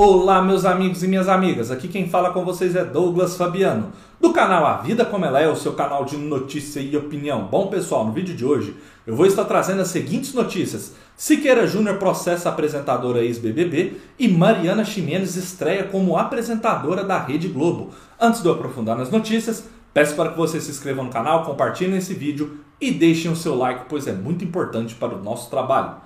Olá, meus amigos e minhas amigas. Aqui quem fala com vocês é Douglas Fabiano, do canal A Vida Como Ela É, o seu canal de notícia e opinião. Bom, pessoal, no vídeo de hoje eu vou estar trazendo as seguintes notícias: Siqueira Júnior processa apresentadora ex-BBB e Mariana Ximenes estreia como apresentadora da Rede Globo. Antes de eu aprofundar nas notícias, peço para que vocês se inscrevam no canal, compartilhem esse vídeo e deixem o seu like, pois é muito importante para o nosso trabalho.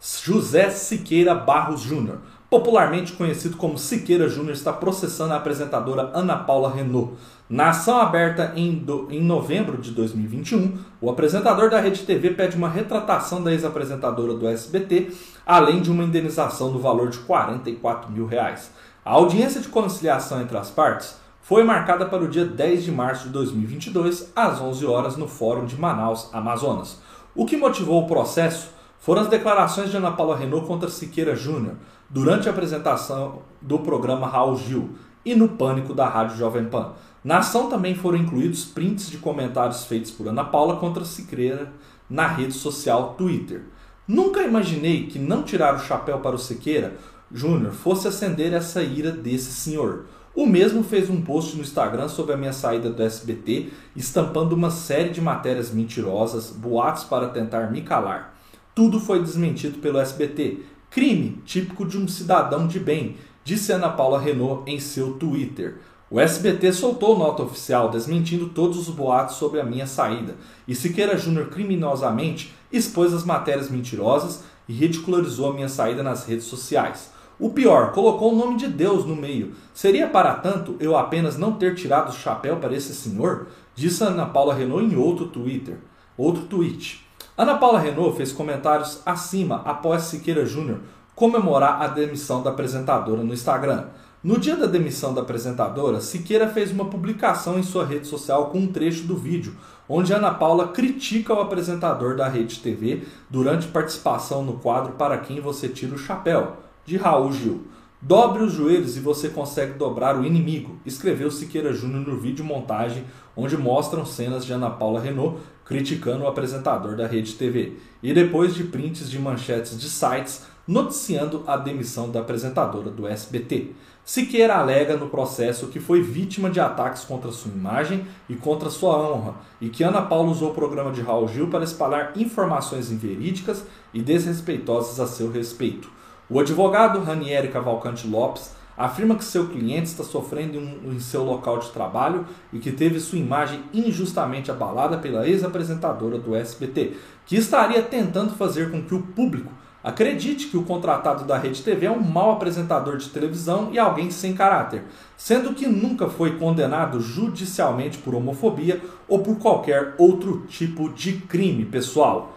José Siqueira Barros Júnior popularmente conhecido como Siqueira Júnior, está processando a apresentadora Ana Paula Renault. Na ação aberta em, do, em novembro de 2021, o apresentador da Rede TV pede uma retratação da ex-apresentadora do SBT, além de uma indenização no valor de 44 mil reais. A audiência de conciliação entre as partes foi marcada para o dia 10 de março de 2022, às 11 horas, no Fórum de Manaus, Amazonas. O que motivou o processo foram as declarações de Ana Paula Renault contra Siqueira Júnior durante a apresentação do programa Raul Gil e no Pânico da Rádio Jovem Pan. Na ação também foram incluídos prints de comentários feitos por Ana Paula contra Siqueira na rede social Twitter. Nunca imaginei que não tirar o chapéu para o Siqueira Júnior fosse acender essa ira desse senhor. O mesmo fez um post no Instagram sobre a minha saída do SBT, estampando uma série de matérias mentirosas, boatos para tentar me calar. Tudo foi desmentido pelo SBT. Crime típico de um cidadão de bem, disse Ana Paula Renault em seu Twitter. O SBT soltou nota oficial desmentindo todos os boatos sobre a minha saída, e Siqueira Júnior criminosamente expôs as matérias mentirosas e ridicularizou a minha saída nas redes sociais. O pior, colocou o nome de Deus no meio. Seria para tanto eu apenas não ter tirado o chapéu para esse senhor? Disse Ana Paula Renault em outro Twitter, outro tweet. Ana Paula Renault fez comentários acima após Siqueira Júnior comemorar a demissão da apresentadora no Instagram. No dia da demissão da apresentadora, Siqueira fez uma publicação em sua rede social com um trecho do vídeo, onde Ana Paula critica o apresentador da Rede TV durante participação no quadro Para Quem Você Tira o Chapéu, de Raul Gil. Dobre os joelhos e você consegue dobrar o inimigo, escreveu Siqueira Júnior no vídeo montagem, onde mostram cenas de Ana Paula Renault criticando o apresentador da Rede TV, e depois de prints de manchetes de sites noticiando a demissão da apresentadora do SBT. Siqueira alega no processo que foi vítima de ataques contra sua imagem e contra sua honra, e que Ana Paula usou o programa de Raul Gil para espalhar informações inverídicas e desrespeitosas a seu respeito. O advogado Ranieri Cavalcante Lopes afirma que seu cliente está sofrendo em seu local de trabalho e que teve sua imagem injustamente abalada pela ex-apresentadora do SBT, que estaria tentando fazer com que o público acredite que o contratado da Rede TV é um mau apresentador de televisão e alguém sem caráter, sendo que nunca foi condenado judicialmente por homofobia ou por qualquer outro tipo de crime pessoal.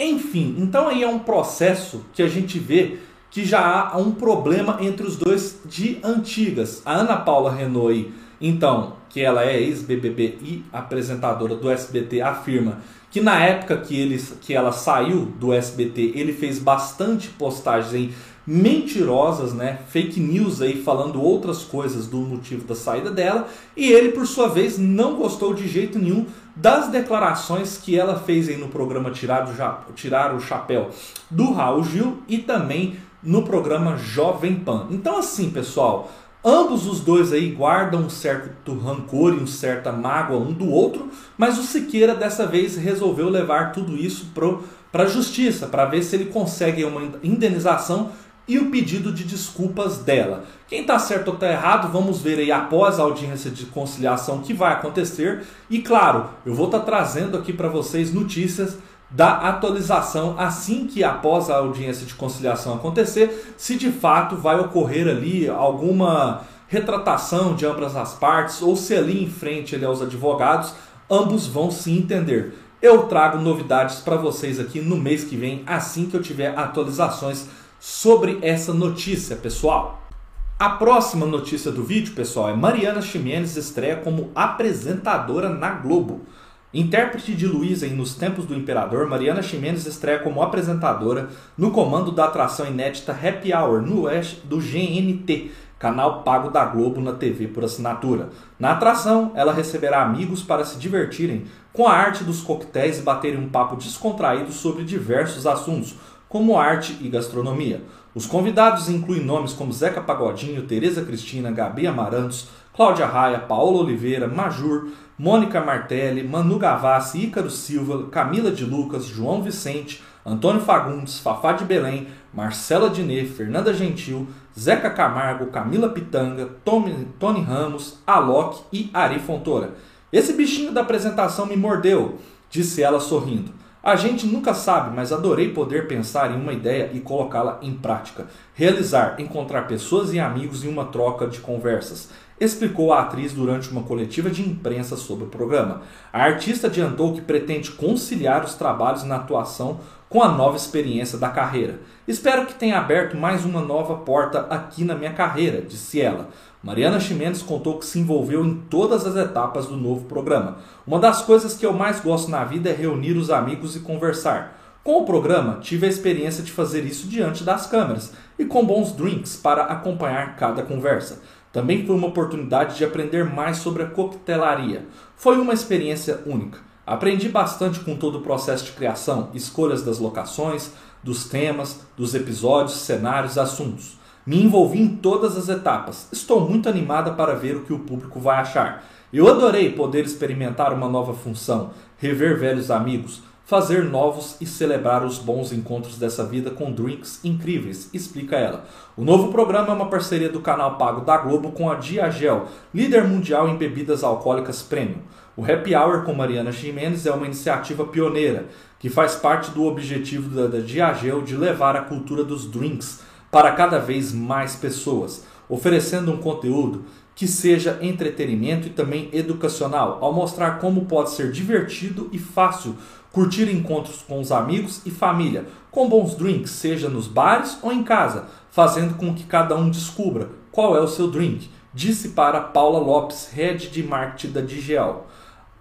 Enfim, então aí é um processo que a gente vê que já há um problema entre os dois de antigas. A Ana Paula Renault, então, que ela é ex-BBB e apresentadora do SBT, afirma que na época que, ele, que ela saiu do SBT, ele fez bastante postagens mentirosas, né, fake news aí falando outras coisas do motivo da saída dela, e ele por sua vez não gostou de jeito nenhum das declarações que ela fez aí no programa Tirar o Chapéu do Raul Gil e também no programa Jovem Pan. Então, assim, pessoal, ambos os dois aí guardam um certo rancor e uma certa mágoa um do outro, mas o Siqueira dessa vez resolveu levar tudo isso para a justiça, para ver se ele consegue uma indenização e o pedido de desculpas dela. Quem está certo ou está errado, vamos ver aí após a audiência de conciliação que vai acontecer. E claro, eu vou estar tá trazendo aqui para vocês notícias da atualização assim que após a audiência de conciliação acontecer, se de fato vai ocorrer ali alguma retratação de ambas as partes ou se ali em frente ali aos advogados, ambos vão se entender. Eu trago novidades para vocês aqui no mês que vem, assim que eu tiver atualizações sobre essa notícia, pessoal. A próxima notícia do vídeo, pessoal, é Mariana Ximenes estreia como apresentadora na Globo. Intérprete de Luísa em Nos Tempos do Imperador, Mariana Ximenes estreia como apresentadora no comando da atração inédita Happy Hour no Oeste do GNT, canal pago da Globo na TV por assinatura. Na atração, ela receberá amigos para se divertirem com a arte dos coquetéis e baterem um papo descontraído sobre diversos assuntos, como arte e gastronomia. Os convidados incluem nomes como Zeca Pagodinho, Tereza Cristina, Gabi Amarantos, Cláudia Raia, Paola Oliveira, Majur, Mônica Martelli, Manu Gavassi, Ícaro Silva, Camila de Lucas, João Vicente, Antônio Fagundes, Fafá de Belém, Marcela Diné, Fernanda Gentil, Zeca Camargo, Camila Pitanga, Tony, Tony Ramos, Alok e Ari Fontoura. Esse bichinho da apresentação me mordeu, disse ela sorrindo. A gente nunca sabe, mas adorei poder pensar em uma ideia e colocá-la em prática. Realizar, encontrar pessoas e amigos em uma troca de conversas explicou a atriz durante uma coletiva de imprensa sobre o programa. A artista adiantou que pretende conciliar os trabalhos na atuação com a nova experiência da carreira. Espero que tenha aberto mais uma nova porta aqui na minha carreira, disse ela. Mariana Chimenez contou que se envolveu em todas as etapas do novo programa. Uma das coisas que eu mais gosto na vida é reunir os amigos e conversar. Com o programa, tive a experiência de fazer isso diante das câmeras e com bons drinks para acompanhar cada conversa. Também foi uma oportunidade de aprender mais sobre a coquetelaria. Foi uma experiência única. Aprendi bastante com todo o processo de criação, escolhas das locações, dos temas, dos episódios, cenários, assuntos. Me envolvi em todas as etapas. Estou muito animada para ver o que o público vai achar. Eu adorei poder experimentar uma nova função, rever velhos amigos, fazer novos e celebrar os bons encontros dessa vida com drinks incríveis, explica ela. O novo programa é uma parceria do canal pago da Globo com a Diagel, líder mundial em bebidas alcoólicas premium. O Happy Hour com Mariana Jimenez é uma iniciativa pioneira que faz parte do objetivo da, Diagel de levar a cultura dos drinks para cada vez mais pessoas, oferecendo um conteúdo que seja entretenimento e também educacional, ao mostrar como pode ser divertido e fácil curtir encontros com os amigos e família, com bons drinks, seja nos bares ou em casa, fazendo com que cada um descubra qual é o seu drink, disse para Paula Lopes, head de marketing da Digel.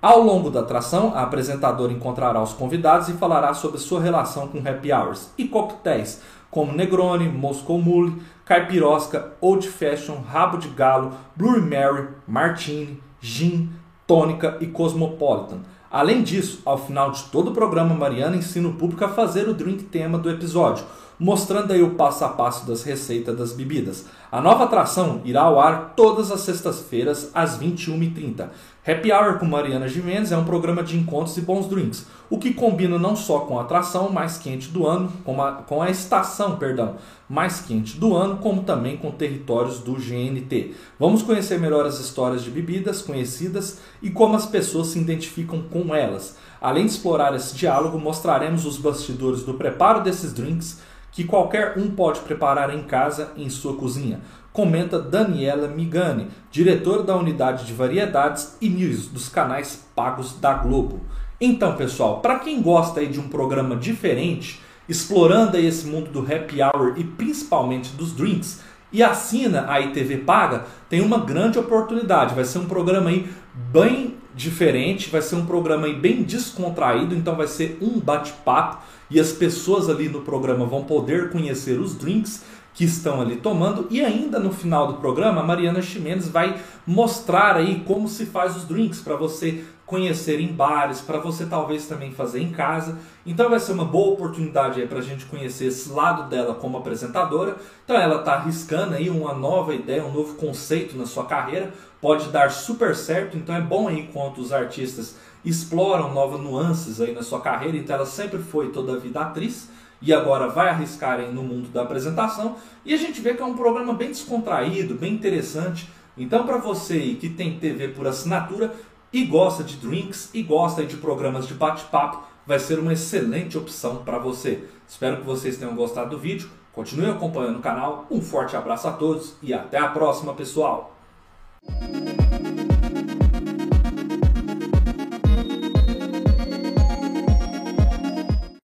Ao longo da atração, a apresentadora encontrará os convidados e falará sobre sua relação com happy hours e coquetéis, como Negroni, Moscow Mule, Caipirosca, Old Fashion, Rabo de Galo, Blue Mary, Martini, Gin, Tônica e Cosmopolitan. Além disso, ao final de todo o programa, Mariana ensina o público a fazer o drink tema do episódio, mostrando aí o passo a passo das receitas das bebidas. A nova atração irá ao ar todas as sextas-feiras às 21h30. Happy Hour com Mariana Jimenez é um programa de encontros e bons drinks, o que combina não só com a atração mais quente do ano, com a, com a estação, perdão, mais quente do ano, como também com territórios do GNT. Vamos conhecer melhor as histórias de bebidas conhecidas e como as pessoas se identificam com elas. Além de explorar esse diálogo, mostraremos os bastidores do preparo desses drinks que qualquer um pode preparar em casa, em sua cozinha, comenta Daniela Migani, diretora da unidade de variedades e news dos canais pagos da Globo. Então, pessoal, para quem gosta de um programa diferente, explorando esse mundo do happy hour e principalmente dos drinks, e assina a ITV Paga, tem uma grande oportunidade. Vai ser um programa aí bem diferente, vai ser um programa bem descontraído, então vai ser um bate-papo e as pessoas ali no programa vão poder conhecer os drinks que estão ali tomando e ainda no final do programa a Mariana Ximenes vai mostrar aí como se faz os drinks para você conhecer em bares, para você talvez também fazer em casa. Então vai ser uma boa oportunidade para a gente conhecer esse lado dela como apresentadora. Então ela está arriscando aí uma nova ideia, um novo conceito na sua carreira, pode dar super certo. Então é bom aí quanto os artistas exploram novas nuances aí na sua carreira. Então ela sempre foi toda a vida atriz e agora vai arriscar aí no mundo da apresentação. E a gente vê que é um programa bem descontraído, bem interessante. Então, para você que tem TV por assinatura, e gosta de drinks e gosta de programas de bate-papo, vai ser uma excelente opção para você. Espero que vocês tenham gostado do vídeo. Continue acompanhando o canal. Um forte abraço a todos e até a próxima, pessoal!